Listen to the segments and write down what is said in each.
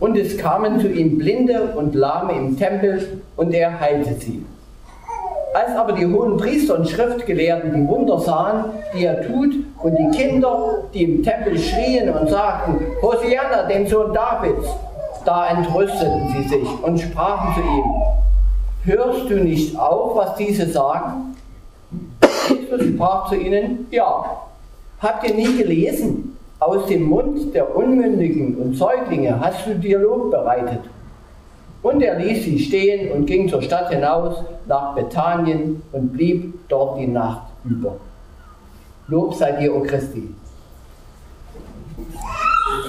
Und es kamen zu ihm Blinde und Lahme im Tempel und er heilte sie. Als aber die hohen Priester und Schriftgelehrten die Wunder sahen, die er tut, und die Kinder, die im Tempel schrien und sagten, Hosianna, dem Sohn Davids, da entrüsteten sie sich und sprachen zu ihm, hörst du nicht auch, was diese sagen? Jesus sprach zu ihnen, ja, habt ihr nie gelesen? Aus dem Mund der Unmündigen und Säuglinge hast du Dialog bereitet. Und er ließ sie stehen und ging zur Stadt hinaus nach Bethanien und blieb dort die Nacht über. Lob sei dir, O Christi.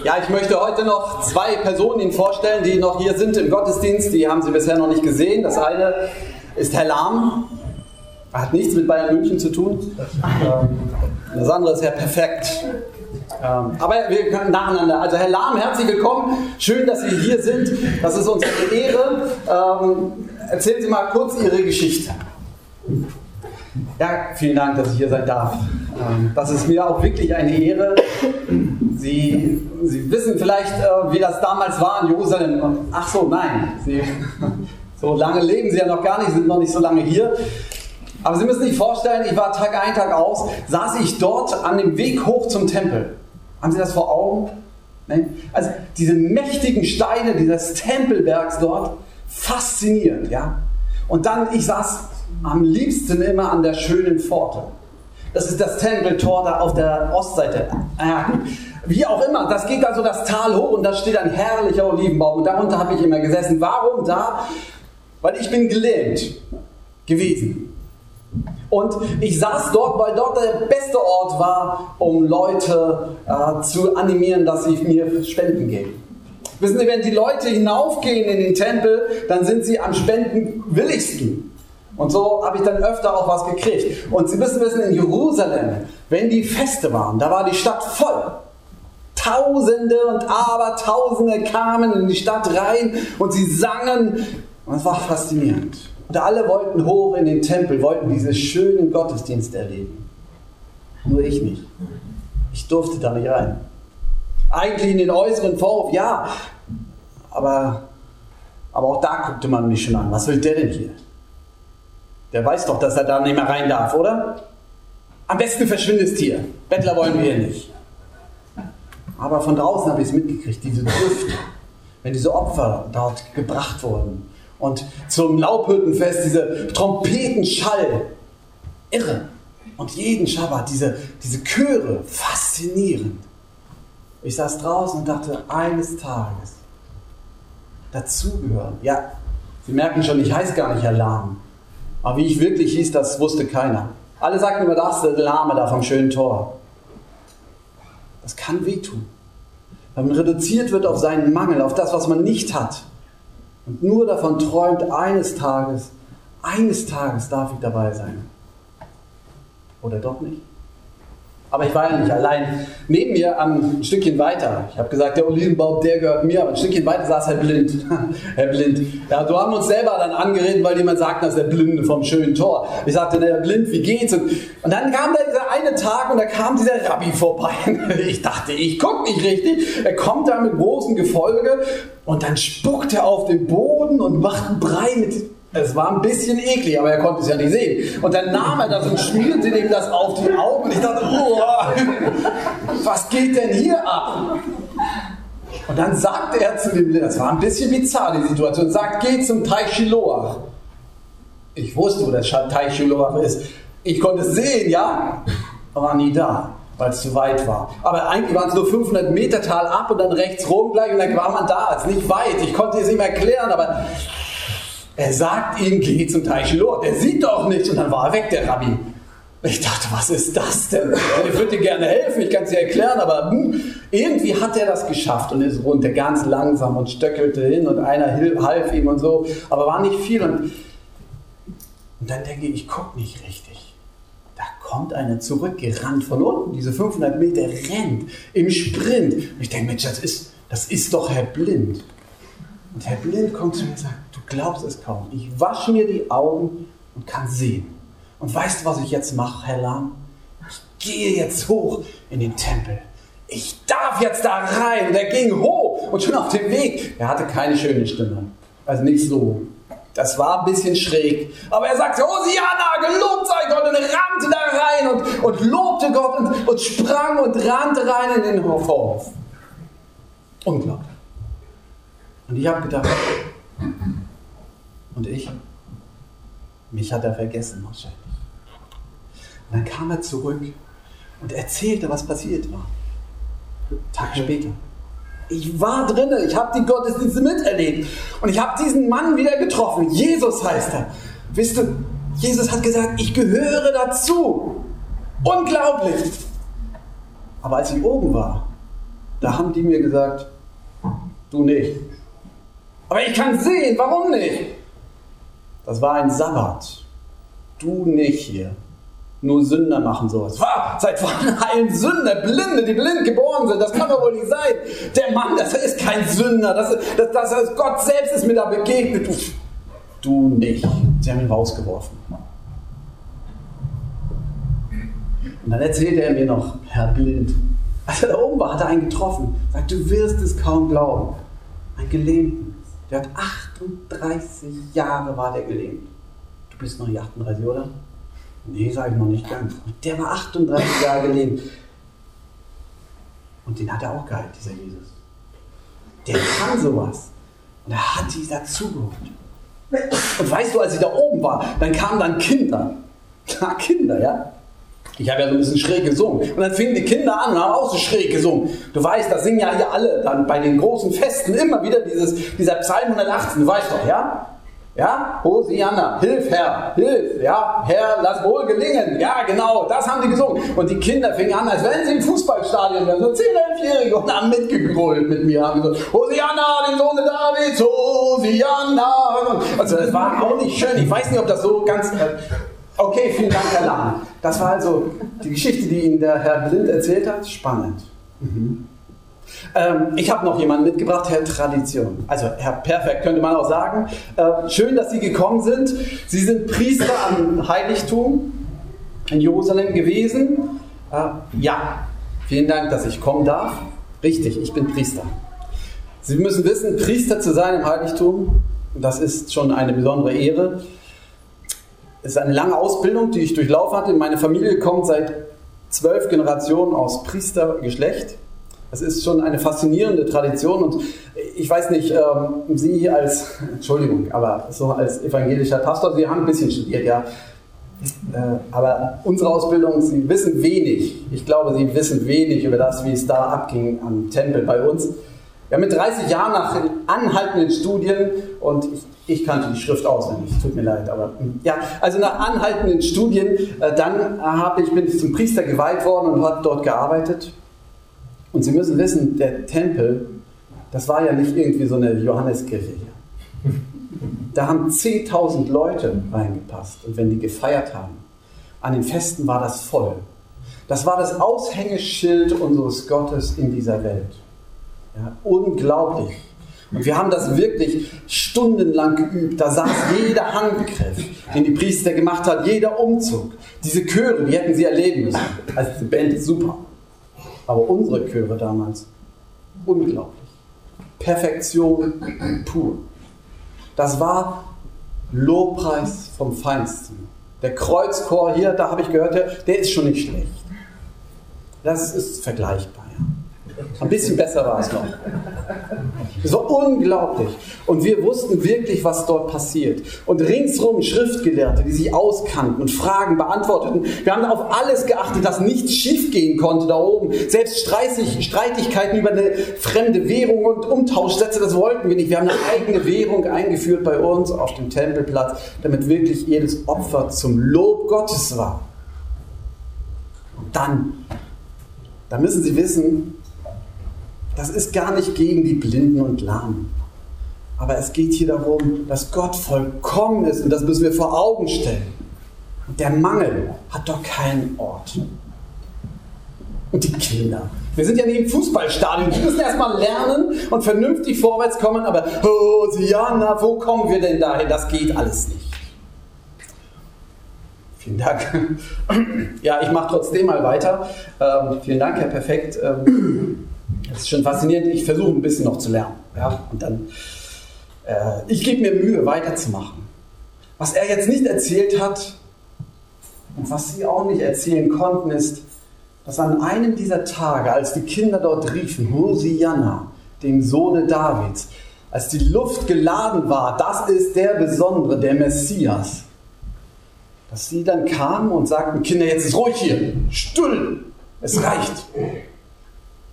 Ja, ich möchte heute noch zwei Personen Ihnen vorstellen, die noch hier sind im Gottesdienst. Die haben Sie bisher noch nicht gesehen. Das eine ist Herr Lahm. Hat nichts mit Bayern München zu tun. Das andere ist Herr Perfekt. Ähm, aber wir können nacheinander. Also Herr Lahm, herzlich willkommen. Schön, dass Sie hier sind. Das ist uns eine Ehre. Ähm, erzählen Sie mal kurz Ihre Geschichte. Ja, vielen Dank, dass ich hier sein darf. Ähm, das ist mir auch wirklich eine Ehre. Sie, Sie wissen vielleicht, äh, wie das damals war in Jerusalem. Ach so, nein. Sie, so lange leben Sie ja noch gar nicht, sind noch nicht so lange hier. Aber Sie müssen sich vorstellen, ich war Tag ein, Tag aus, saß ich dort an dem Weg hoch zum Tempel. Haben Sie das vor Augen? Also diese mächtigen Steine dieses Tempelbergs dort, faszinierend, ja. Und dann, ich saß am liebsten immer an der schönen Pforte. Das ist das Tempeltor da auf der Ostseite. Wie auch immer, das geht also das Tal hoch und da steht ein herrlicher Olivenbaum und darunter habe ich immer gesessen. Warum da? Weil ich bin gelähmt gewesen. Und ich saß dort, weil dort der beste Ort war, um Leute äh, zu animieren, dass sie mir Spenden geben. Wissen Sie, wenn die Leute hinaufgehen in den Tempel, dann sind sie am spendenwilligsten. Und so habe ich dann öfter auch was gekriegt. Und Sie müssen wissen, in Jerusalem, wenn die Feste waren, da war die Stadt voll. Tausende und Abertausende kamen in die Stadt rein und sie sangen. Und es war faszinierend. Und alle wollten hoch in den Tempel, wollten diesen schönen Gottesdienst erleben. Nur ich nicht. Ich durfte da nicht rein. Eigentlich in den äußeren Vorhof, ja. Aber, aber auch da guckte man mich schon an. Was will der denn hier? Der weiß doch, dass er da nicht mehr rein darf, oder? Am besten verschwindest hier. Bettler wollen wir nicht. Aber von draußen habe ich es mitgekriegt, diese Düfte. Wenn diese Opfer dort gebracht wurden, und zum Laubhüttenfest diese Trompetenschall. Irre. Und jeden Schabbat diese, diese Chöre, faszinierend. Ich saß draußen und dachte, eines Tages dazugehören. Ja, Sie merken schon, ich heiße gar nicht Alarm. Aber wie ich wirklich hieß, das wusste keiner. Alle sagten immer, das ist der Lahme da vom schönen Tor. Das kann wehtun. Wenn man reduziert wird auf seinen Mangel, auf das, was man nicht hat und nur davon träumt, eines Tages, eines Tages darf ich dabei sein. Oder doch nicht? Aber ich war ja nicht allein. Neben mir ein Stückchen weiter, ich habe gesagt, der Olivenbaum, der gehört mir, aber ein Stückchen weiter saß Herr Blind. Herr Blind. Ja, so haben wir uns selber dann angeredet, weil jemand sagte, das ist der Blinde vom schönen Tor. Ich sagte, Herr Blind, wie geht's? Und, und dann kam da dieser eine Tag und da kam dieser Rabbi vorbei. Ich dachte, ich gucke nicht richtig. Er kommt da mit großem Gefolge und dann spuckt er auf den Boden und macht einen Brei mit es war ein bisschen eklig, aber er konnte es ja nicht sehen. Und dann nahm er das und schmierte ihm das auf die Augen. Und ich dachte, oh, was geht denn hier ab? Und dann sagte er zu dem, das war ein bisschen bizarr, die Situation, sagt, geh zum Teich Shiloach. Ich wusste, wo der Teich Shiloach ist. Ich konnte es sehen, ja, aber war nie da, weil es zu weit war. Aber eigentlich waren es nur 500 Meter Tal ab und dann rechts rum gleich und dann war man da. Es ist nicht weit. Ich konnte es ihm erklären, aber er sagt ihm, geh zum Teich Shiloh. Der sieht doch nichts. Und dann war er weg, der Rabbi. Ich dachte, was ist das denn? Ich würde dir gerne helfen, ich kann es dir erklären, aber hm, irgendwie hat er das geschafft und ist runter, ganz langsam und stöckelte hin und einer half ihm und so, aber war nicht viel. Und, und dann denke ich, ich gucke nicht richtig. Da kommt einer zurückgerannt von unten, diese 500 Meter rennt im Sprint. Und ich denke, Mensch, das ist, das ist doch Herr Blind. Und Herr Blind kommt zu mir und sagt, du glaubst es kaum. Ich wasche mir die Augen und kann sehen. Und weißt du, was ich jetzt mache, Herr Lahm? Ich gehe jetzt hoch in den Tempel. Ich darf jetzt da rein. Und er ging hoch Und schon auf dem Weg, er hatte keine schöne Stimme. Also nicht so. Das war ein bisschen schräg. Aber er sagte, Hosianna, gelobt sei Gott. Und rannte da rein und, und lobte Gott und, und sprang und rannte rein in den Hof. Unglaublich. Und ich habe gedacht, und ich, mich hat er vergessen wahrscheinlich. Und dann kam er zurück und erzählte, was passiert war. Tag später. Ich war drinne, ich habe die Gottesdienste miterlebt und ich habe diesen Mann wieder getroffen. Jesus heißt er. Wisst du, Jesus hat gesagt, ich gehöre dazu. Unglaublich. Aber als ich oben war, da haben die mir gesagt, du nicht. Aber ich kann sehen, warum nicht? Das war ein Sabbat. Du nicht hier. Nur Sünder machen sowas. Was? Seit wann heilen Sünder? Blinde, die blind geboren sind. Das kann doch wohl nicht sein. Der Mann, das ist kein Sünder. Das, das, das ist Gott selbst ist mir da begegnet. Du, du nicht. Sie haben ihn rausgeworfen. Und dann erzählte er mir noch, Herr Blind. Als er da oben war, hat er einen getroffen. Sagt, du wirst es kaum glauben. Ein Gelähmten. Der hat 38 Jahre war der gelähmt. Du bist noch nicht 38, oder? Nee, sage ich noch nicht ganz. Der war 38 Jahre gelähmt. Und den hat er auch geheilt, dieser Jesus. Der kann sowas. Und er hat die dazugeholt. Und weißt du, als ich da oben war, dann kamen dann Kinder. Klar, Kinder, ja? Ich habe ja so ein bisschen schräg gesungen. Und dann fingen die Kinder an und haben auch so schräg gesungen. Du weißt, da singen ja hier alle dann bei den großen Festen immer wieder dieses, dieser Psalm 118. Du weißt doch, ja? Ja, Hosianna, hilf Herr, hilf, ja, Herr, lass wohl gelingen. Ja, genau, das haben die gesungen. Und die Kinder fingen an, als wenn sie im Fußballstadion wären, so 10, 11-Jährige und haben mitgegrölt mit mir, haben gesagt, Hosianna, den Sohn Davids, Hosianna. Also das war auch nicht schön. Ich weiß nicht, ob das so ganz... Okay, vielen Dank, Herr Lahn. Das war also die Geschichte, die Ihnen der Herr Blind erzählt hat. Spannend. Mhm. Ähm, ich habe noch jemanden mitgebracht, Herr Tradition. Also Herr Perfekt könnte man auch sagen. Äh, schön, dass Sie gekommen sind. Sie sind Priester am Heiligtum in Jerusalem gewesen. Äh, ja, vielen Dank, dass ich kommen darf. Richtig, ich bin Priester. Sie müssen wissen, Priester zu sein im Heiligtum, das ist schon eine besondere Ehre. Es ist eine lange Ausbildung, die ich durchlaufen hatte. Meine Familie kommt seit zwölf Generationen aus Priestergeschlecht. Das ist schon eine faszinierende Tradition und ich weiß nicht, ähm, Sie als, Entschuldigung, aber so als evangelischer Pastor, Sie haben ein bisschen studiert, ja. Äh, aber unsere Ausbildung, Sie wissen wenig. Ich glaube, Sie wissen wenig über das, wie es da abging am Tempel bei uns. Ja, mit 30 Jahren nach anhaltenden Studien und ich, ich kannte die Schrift auswendig, tut mir leid, aber ja, also nach anhaltenden Studien, äh, dann habe ich, bin ich zum Priester geweiht worden und habe dort gearbeitet und Sie müssen wissen, der Tempel, das war ja nicht irgendwie so eine Johanneskirche hier. Da haben 10.000 Leute reingepasst. Und wenn die gefeiert haben, an den Festen war das voll. Das war das Aushängeschild unseres Gottes in dieser Welt. Ja, unglaublich. Und wir haben das wirklich stundenlang geübt. Da saß jeder Handgriff, den die Priester gemacht hat, jeder Umzug. Diese Chöre, die hätten sie erleben müssen. Also die Band ist super. Aber unsere Chöre damals, unglaublich. Perfektion pur. Das war Lobpreis vom Feinsten. Der Kreuzchor hier, da habe ich gehört, der, der ist schon nicht schlecht. Das ist vergleichbar. Ein bisschen besser war es noch. Es war unglaublich. Und wir wussten wirklich, was dort passiert. Und ringsrum Schriftgelehrte, die sich auskannten und Fragen beantworteten. Wir haben auf alles geachtet, dass nichts schiefgehen konnte da oben. Selbst Streitigkeiten über eine fremde Währung und Umtauschsätze, das wollten wir nicht. Wir haben eine eigene Währung eingeführt bei uns auf dem Tempelplatz, damit wirklich jedes Opfer zum Lob Gottes war. Und dann, da müssen Sie wissen, das ist gar nicht gegen die Blinden und Lahmen. Aber es geht hier darum, dass Gott vollkommen ist und das müssen wir vor Augen stellen. Und der Mangel hat doch keinen Ort. Und die Kinder. Wir sind ja nicht im Fußballstadion. Die müssen erstmal lernen und vernünftig vorwärts kommen. Aber oh, wo kommen wir denn dahin? Das geht alles nicht. Vielen Dank. Ja, ich mache trotzdem mal weiter. Ähm, vielen Dank, Herr Perfekt. Ähm, Das ist schon faszinierend. Ich versuche ein bisschen noch zu lernen. Ja? Und dann, äh, ich gebe mir Mühe, weiterzumachen. Was er jetzt nicht erzählt hat und was sie auch nicht erzählen konnten, ist, dass an einem dieser Tage, als die Kinder dort riefen, Hosianna, dem Sohne Davids, als die Luft geladen war, das ist der Besondere, der Messias, dass sie dann kamen und sagten, Kinder, jetzt ist ruhig hier, still, es reicht.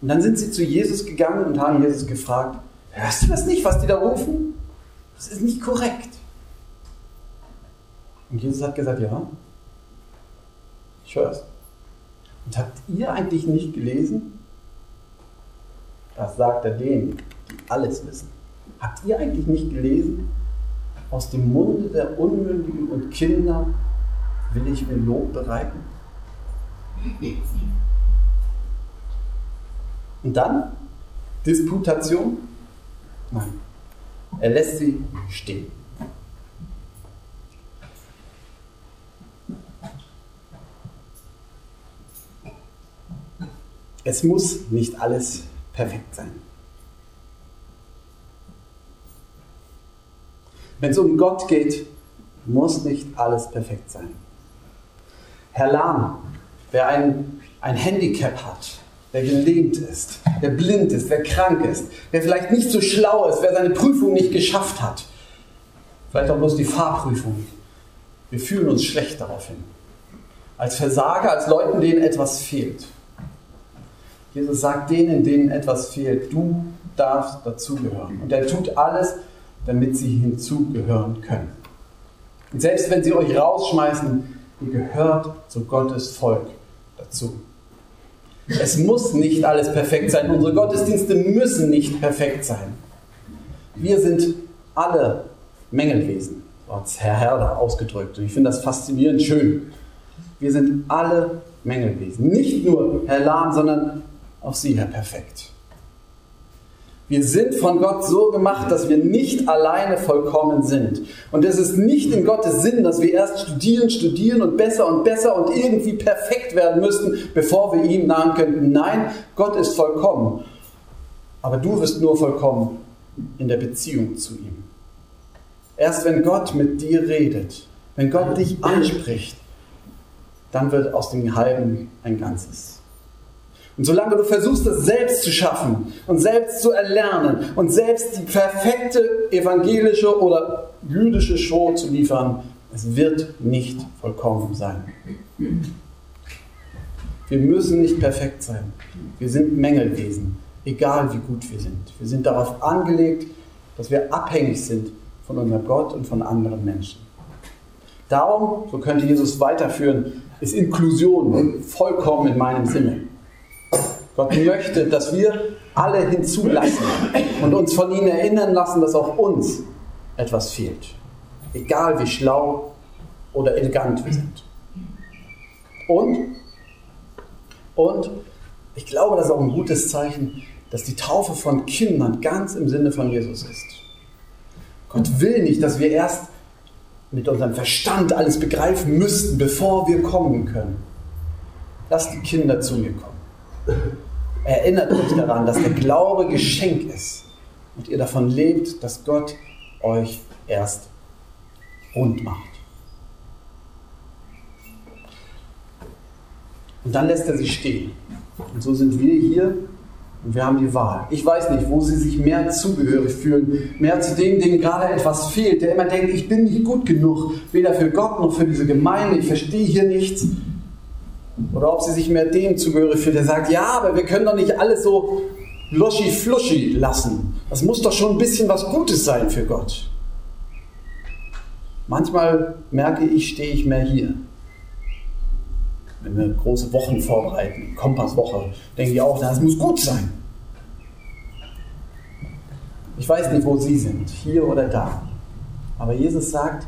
Und dann sind sie zu Jesus gegangen und haben Jesus gefragt, hörst du das nicht, was die da rufen? Das ist nicht korrekt. Und Jesus hat gesagt, ja, ich höre es. Und habt ihr eigentlich nicht gelesen? Das sagt er denen, die alles wissen. Habt ihr eigentlich nicht gelesen? Aus dem Munde der Unmündigen und Kinder will ich mir Lob bereiten. Und dann Disputation? Nein. Er lässt sie stehen. Es muss nicht alles perfekt sein. Wenn es um Gott geht, muss nicht alles perfekt sein. Herr Lahm, wer ein, ein Handicap hat, wer gelähmt ist, wer blind ist, wer krank ist, wer vielleicht nicht so schlau ist, wer seine Prüfung nicht geschafft hat, vielleicht auch bloß die Fahrprüfung. Wir fühlen uns schlecht daraufhin. Als Versager, als Leuten, denen etwas fehlt. Jesus sagt denen, denen etwas fehlt, du darfst dazugehören. Und er tut alles, damit sie hinzugehören können. Und selbst wenn sie euch rausschmeißen, ihr gehört zu Gottes Volk dazu. Es muss nicht alles perfekt sein. Unsere Gottesdienste müssen nicht perfekt sein. Wir sind alle Mängelwesen, hat Herr Herder ausgedrückt. Und ich finde das faszinierend schön. Wir sind alle Mängelwesen. Nicht nur Herr Lahm, sondern auch Sie, Herr Perfekt. Wir sind von Gott so gemacht, dass wir nicht alleine vollkommen sind. Und es ist nicht in Gottes Sinn, dass wir erst studieren, studieren und besser und besser und irgendwie perfekt werden müssten, bevor wir ihm nahen könnten. Nein, Gott ist vollkommen. Aber du wirst nur vollkommen in der Beziehung zu ihm. Erst wenn Gott mit dir redet, wenn Gott dich anspricht, dann wird aus dem Halben ein Ganzes. Und solange du versuchst, das selbst zu schaffen und selbst zu erlernen und selbst die perfekte evangelische oder jüdische Show zu liefern, es wird nicht vollkommen sein. Wir müssen nicht perfekt sein. Wir sind Mängelwesen, egal wie gut wir sind. Wir sind darauf angelegt, dass wir abhängig sind von unserem Gott und von anderen Menschen. Darum, so könnte Jesus weiterführen, ist Inklusion vollkommen in meinem Sinne. Gott möchte, dass wir alle hinzulassen und uns von ihnen erinnern lassen, dass auch uns etwas fehlt. Egal wie schlau oder elegant wir sind. Und, und ich glaube, das ist auch ein gutes Zeichen, dass die Taufe von Kindern ganz im Sinne von Jesus ist. Gott will nicht, dass wir erst mit unserem Verstand alles begreifen müssten, bevor wir kommen können. Lass die Kinder zu mir kommen. Erinnert euch daran, dass der Glaube Geschenk ist und ihr davon lebt, dass Gott euch erst rund macht. Und dann lässt er sie stehen. Und so sind wir hier und wir haben die Wahl. Ich weiß nicht, wo sie sich mehr zugehörig fühlen, mehr zu dem, dem gerade etwas fehlt, der immer denkt, ich bin nicht gut genug, weder für Gott noch für diese Gemeinde, ich verstehe hier nichts. Oder ob sie sich mehr dem zugehörig fühlt, der sagt, ja, aber wir können doch nicht alles so luschi-fluschi lassen. Das muss doch schon ein bisschen was Gutes sein für Gott. Manchmal merke ich, stehe ich mehr hier. Wenn wir große Wochen vorbereiten, Kompasswoche, denke ich auch, das muss gut sein. Ich weiß nicht, wo Sie sind, hier oder da. Aber Jesus sagt,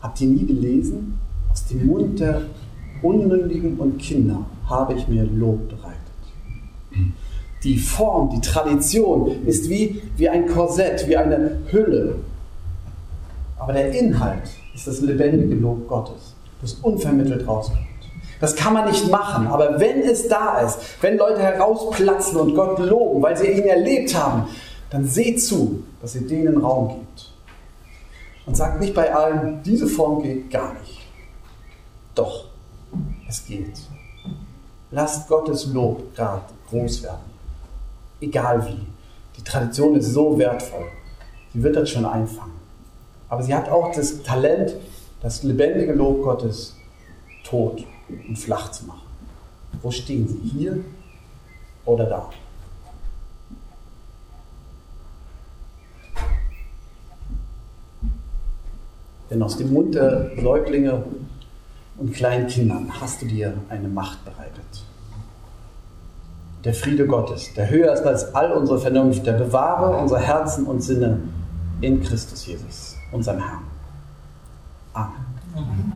habt ihr nie gelesen? Aus dem Mund der Unmündigen und Kinder habe ich mir Lob bereitet. Die Form, die Tradition ist wie, wie ein Korsett, wie eine Hülle. Aber der Inhalt ist das lebendige Lob Gottes, das unvermittelt rauskommt. Das kann man nicht machen. Aber wenn es da ist, wenn Leute herausplatzen und Gott loben, weil sie ihn erlebt haben, dann seht zu, dass ihr denen Raum gibt. Und sagt nicht bei allen, diese Form geht gar nicht. Doch, es geht. Lasst Gottes Lob gerade groß werden. Egal wie. Die Tradition ist so wertvoll. Sie wird das schon einfangen. Aber sie hat auch das Talent, das lebendige Lob Gottes tot und flach zu machen. Wo stehen sie? Hier oder da? Denn aus dem Mund der Säuglinge und kleinen Kindern hast du dir eine Macht bereitet. Der Friede Gottes, der höher ist als all unsere Vernunft, der bewahre unsere Herzen und Sinne in Christus Jesus, unserem Herrn. Amen.